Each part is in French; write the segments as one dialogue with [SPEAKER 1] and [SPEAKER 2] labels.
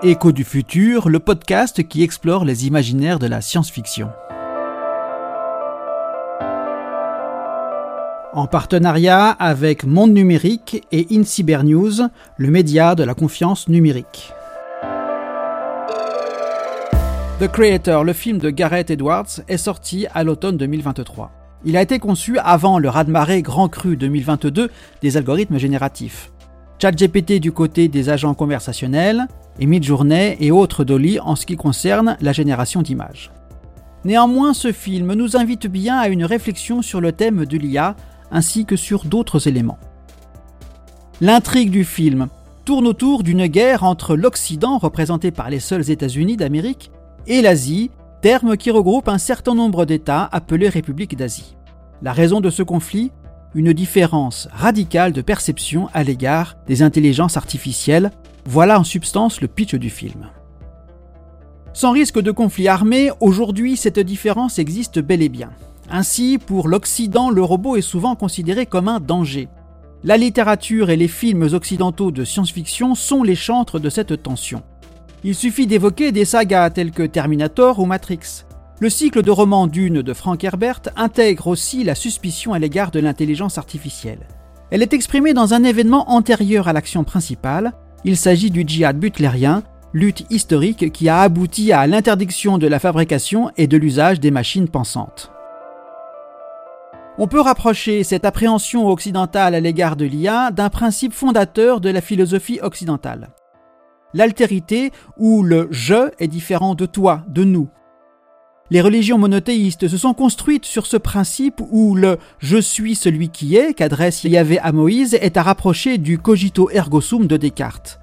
[SPEAKER 1] Écho du futur, le podcast qui explore les imaginaires de la science-fiction. En partenariat avec Monde Numérique et InCyberNews, le média de la confiance numérique. The Creator, le film de Gareth Edwards, est sorti à l'automne 2023. Il a été conçu avant le raz-de-marée Grand Cru 2022 des algorithmes génératifs. ChatGPT du côté des agents conversationnels, et Midjourney et autres Dolly en ce qui concerne la génération d'images. Néanmoins, ce film nous invite bien à une réflexion sur le thème de l'IA ainsi que sur d'autres éléments. L'intrigue du film tourne autour d'une guerre entre l'Occident, représenté par les seuls États-Unis d'Amérique, et l'Asie, terme qui regroupe un certain nombre d'États appelés républiques d'Asie. La raison de ce conflit? Une différence radicale de perception à l'égard des intelligences artificielles. Voilà en substance le pitch du film. Sans risque de conflit armé, aujourd'hui cette différence existe bel et bien. Ainsi, pour l'Occident, le robot est souvent considéré comme un danger. La littérature et les films occidentaux de science-fiction sont les chantres de cette tension. Il suffit d'évoquer des sagas telles que Terminator ou Matrix. Le cycle de romans Dune de Frank Herbert intègre aussi la suspicion à l'égard de l'intelligence artificielle. Elle est exprimée dans un événement antérieur à l'action principale. Il s'agit du djihad butlérien, lutte historique qui a abouti à l'interdiction de la fabrication et de l'usage des machines pensantes. On peut rapprocher cette appréhension occidentale à l'égard de l'IA d'un principe fondateur de la philosophie occidentale. L'altérité où le je est différent de toi, de nous. Les religions monothéistes se sont construites sur ce principe où le je suis celui qui est qu'adresse Yahvé à Moïse est à rapprocher du cogito ergo sum de Descartes.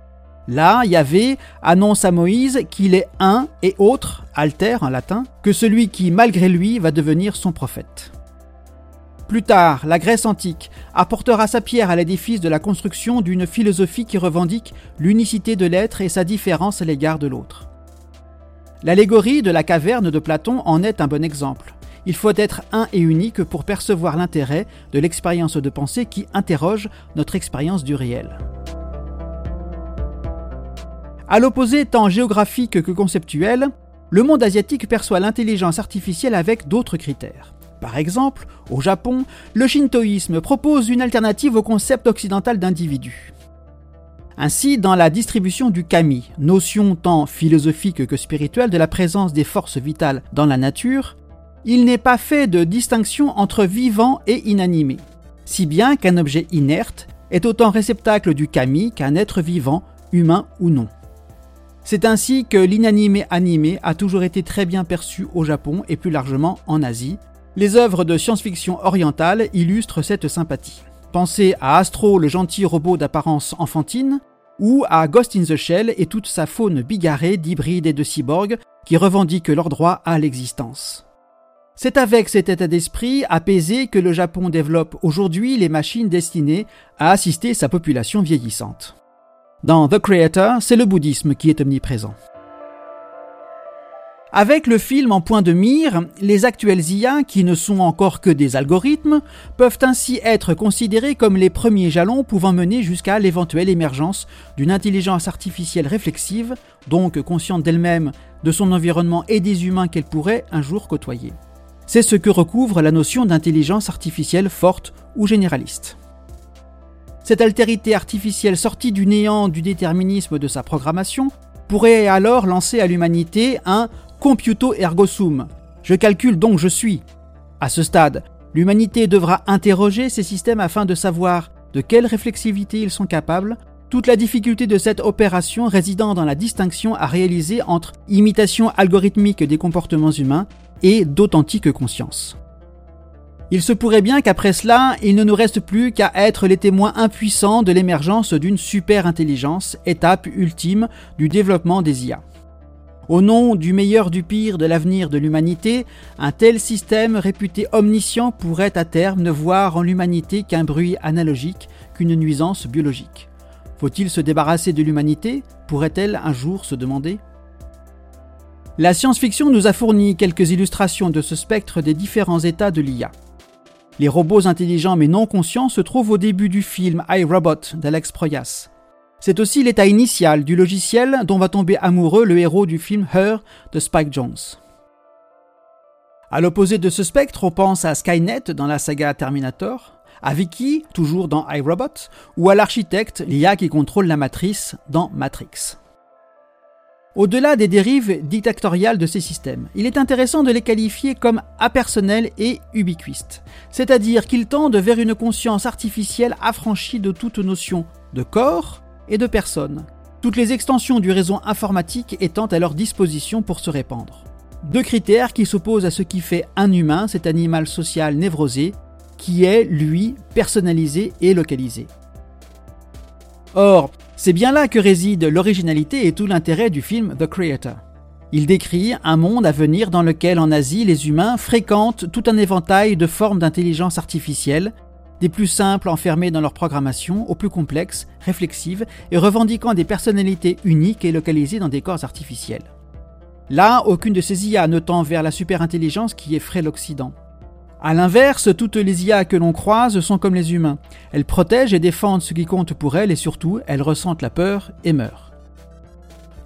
[SPEAKER 1] Là, Yahvé annonce à Moïse qu'il est un et autre, alter en latin, que celui qui, malgré lui, va devenir son prophète. Plus tard, la Grèce antique apportera sa pierre à l'édifice de la construction d'une philosophie qui revendique l'unicité de l'être et sa différence à l'égard de l'autre. L'allégorie de la caverne de Platon en est un bon exemple. Il faut être un et unique pour percevoir l'intérêt de l'expérience de pensée qui interroge notre expérience du réel. À l'opposé tant géographique que conceptuel, le monde asiatique perçoit l'intelligence artificielle avec d'autres critères. Par exemple, au Japon, le shintoïsme propose une alternative au concept occidental d'individu. Ainsi, dans la distribution du kami, notion tant philosophique que spirituelle de la présence des forces vitales dans la nature, il n'est pas fait de distinction entre vivant et inanimé, si bien qu'un objet inerte est autant réceptacle du kami qu'un être vivant, humain ou non. C'est ainsi que l'inanimé animé a toujours été très bien perçu au Japon et plus largement en Asie, les œuvres de science-fiction orientale illustrent cette sympathie. Pensez à Astro, le gentil robot d'apparence enfantine, ou à Ghost in the Shell et toute sa faune bigarrée d'hybrides et de cyborgs qui revendiquent leur droit à l'existence. C'est avec cet état d'esprit apaisé que le Japon développe aujourd'hui les machines destinées à assister sa population vieillissante. Dans The Creator, c'est le bouddhisme qui est omniprésent. Avec le film en point de mire, les actuels IA, qui ne sont encore que des algorithmes, peuvent ainsi être considérés comme les premiers jalons pouvant mener jusqu'à l'éventuelle émergence d'une intelligence artificielle réflexive, donc consciente d'elle-même, de son environnement et des humains qu'elle pourrait un jour côtoyer. C'est ce que recouvre la notion d'intelligence artificielle forte ou généraliste. Cette altérité artificielle sortie du néant du déterminisme de sa programmation pourrait alors lancer à l'humanité un computo ergo sum. Je calcule donc je suis. À ce stade, l'humanité devra interroger ces systèmes afin de savoir de quelle réflexivité ils sont capables, toute la difficulté de cette opération résidant dans la distinction à réaliser entre imitation algorithmique des comportements humains et d'authentique conscience. Il se pourrait bien qu'après cela, il ne nous reste plus qu'à être les témoins impuissants de l'émergence d'une super intelligence, étape ultime du développement des IA. Au nom du meilleur du pire de l'avenir de l'humanité, un tel système réputé omniscient pourrait à terme ne voir en l'humanité qu'un bruit analogique, qu'une nuisance biologique. Faut-il se débarrasser de l'humanité pourrait-elle un jour se demander? La science-fiction nous a fourni quelques illustrations de ce spectre des différents états de l'IA. Les robots intelligents mais non conscients se trouvent au début du film iRobot d'Alex Proyas. C'est aussi l'état initial du logiciel dont va tomber amoureux le héros du film Her de Spike Jones. À l'opposé de ce spectre, on pense à Skynet dans la saga Terminator, à Vicky, toujours dans iRobot, ou à l'architecte, l'IA qui contrôle la matrice dans Matrix. Au-delà des dérives dictatoriales de ces systèmes, il est intéressant de les qualifier comme apersonnels et ubiquistes, c'est-à-dire qu'ils tendent vers une conscience artificielle affranchie de toute notion de corps et de personne, toutes les extensions du réseau informatique étant à leur disposition pour se répandre. Deux critères qui s'opposent à ce qui fait un humain, cet animal social névrosé, qui est, lui, personnalisé et localisé. Or, c'est bien là que réside l'originalité et tout l'intérêt du film The Creator. Il décrit un monde à venir dans lequel en Asie les humains fréquentent tout un éventail de formes d'intelligence artificielle, des plus simples enfermées dans leur programmation aux plus complexes, réflexives et revendiquant des personnalités uniques et localisées dans des corps artificiels. Là, aucune de ces IA ne tend vers la superintelligence qui effraie l'Occident. A l'inverse, toutes les IA que l'on croise sont comme les humains. Elles protègent et défendent ce qui compte pour elles et surtout, elles ressentent la peur et meurent.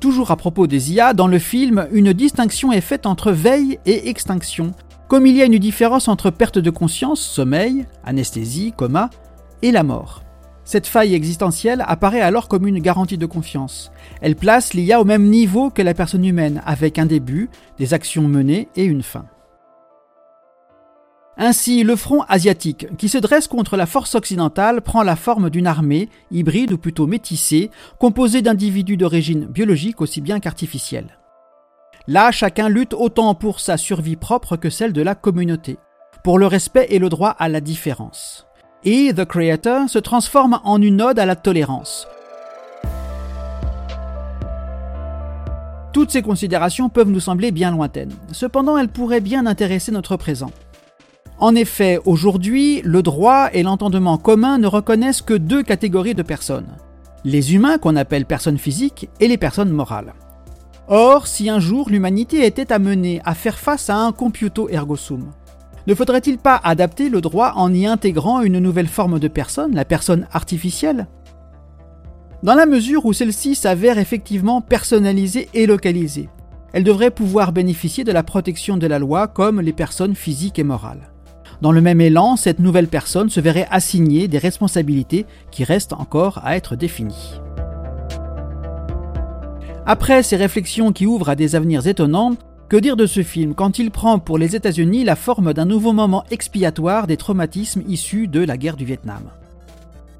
[SPEAKER 1] Toujours à propos des IA, dans le film, une distinction est faite entre veille et extinction, comme il y a une différence entre perte de conscience, sommeil, anesthésie, coma, et la mort. Cette faille existentielle apparaît alors comme une garantie de confiance. Elle place l'IA au même niveau que la personne humaine, avec un début, des actions menées et une fin. Ainsi, le front asiatique, qui se dresse contre la force occidentale, prend la forme d'une armée, hybride ou plutôt métissée, composée d'individus d'origine biologique aussi bien qu'artificielle. Là, chacun lutte autant pour sa survie propre que celle de la communauté, pour le respect et le droit à la différence. Et The Creator se transforme en une ode à la tolérance. Toutes ces considérations peuvent nous sembler bien lointaines. Cependant, elles pourraient bien intéresser notre présent. En effet, aujourd'hui, le droit et l'entendement commun ne reconnaissent que deux catégories de personnes. Les humains qu'on appelle personnes physiques et les personnes morales. Or, si un jour l'humanité était amenée à faire face à un computo ergo sum, ne faudrait-il pas adapter le droit en y intégrant une nouvelle forme de personne, la personne artificielle? Dans la mesure où celle-ci s'avère effectivement personnalisée et localisée, elle devrait pouvoir bénéficier de la protection de la loi comme les personnes physiques et morales. Dans le même élan, cette nouvelle personne se verrait assigner des responsabilités qui restent encore à être définies. Après ces réflexions qui ouvrent à des avenirs étonnants, que dire de ce film quand il prend pour les États-Unis la forme d'un nouveau moment expiatoire des traumatismes issus de la guerre du Vietnam?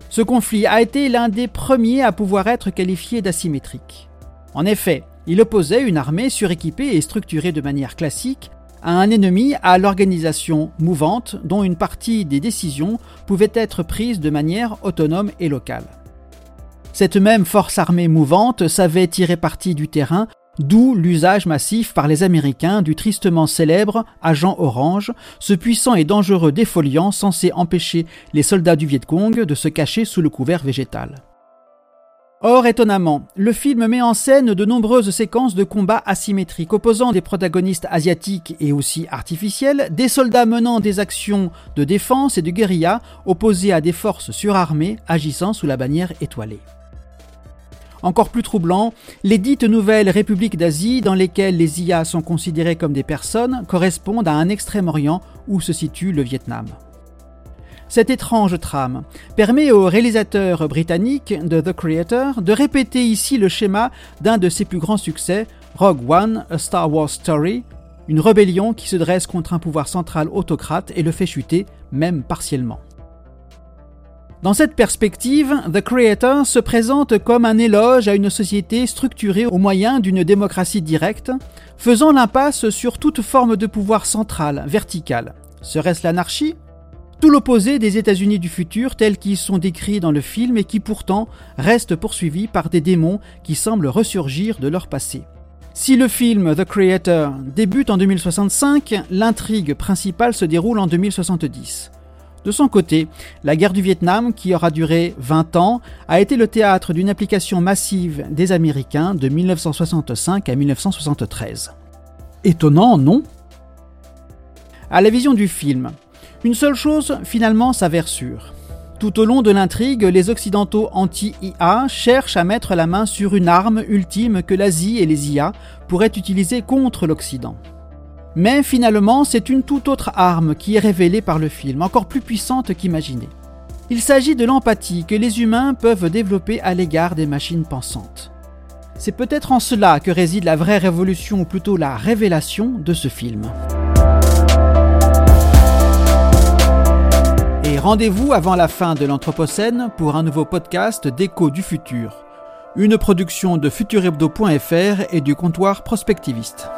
[SPEAKER 1] Ce conflit a été l'un des premiers à pouvoir être qualifié d'asymétrique. En effet, il opposait une armée suréquipée et structurée de manière classique à un ennemi à l'organisation mouvante dont une partie des décisions pouvaient être prises de manière autonome et locale. Cette même force armée mouvante savait tirer parti du terrain, d'où l'usage massif par les Américains du tristement célèbre agent orange, ce puissant et dangereux défoliant censé empêcher les soldats du Viet Cong de se cacher sous le couvert végétal. Or, étonnamment, le film met en scène de nombreuses séquences de combats asymétriques opposant des protagonistes asiatiques et aussi artificiels, des soldats menant des actions de défense et de guérilla opposés à des forces surarmées agissant sous la bannière étoilée. Encore plus troublant, les dites nouvelles républiques d'Asie dans lesquelles les IA sont considérées comme des personnes correspondent à un Extrême-Orient où se situe le Vietnam. Cette étrange trame permet au réalisateur britannique de The Creator de répéter ici le schéma d'un de ses plus grands succès, Rogue One, A Star Wars Story, une rébellion qui se dresse contre un pouvoir central autocrate et le fait chuter, même partiellement. Dans cette perspective, The Creator se présente comme un éloge à une société structurée au moyen d'une démocratie directe, faisant l'impasse sur toute forme de pouvoir central, vertical. Serait-ce l'anarchie? Tout l'opposé des États-Unis du futur tels qu'ils sont décrits dans le film et qui pourtant restent poursuivis par des démons qui semblent ressurgir de leur passé. Si le film The Creator débute en 2065, l'intrigue principale se déroule en 2070. De son côté, la guerre du Vietnam, qui aura duré 20 ans, a été le théâtre d'une application massive des Américains de 1965 à 1973. Étonnant, non? À la vision du film, une seule chose finalement s'avère sûre. Tout au long de l'intrigue, les Occidentaux anti-IA cherchent à mettre la main sur une arme ultime que l'Asie et les IA pourraient utiliser contre l'Occident. Mais finalement, c'est une toute autre arme qui est révélée par le film, encore plus puissante qu'imaginée. Il s'agit de l'empathie que les humains peuvent développer à l'égard des machines pensantes. C'est peut-être en cela que réside la vraie révolution, ou plutôt la révélation de ce film. Et rendez-vous avant la fin de l'Anthropocène pour un nouveau podcast d'Écho du futur, une production de futurhebdo.fr et du comptoir prospectiviste.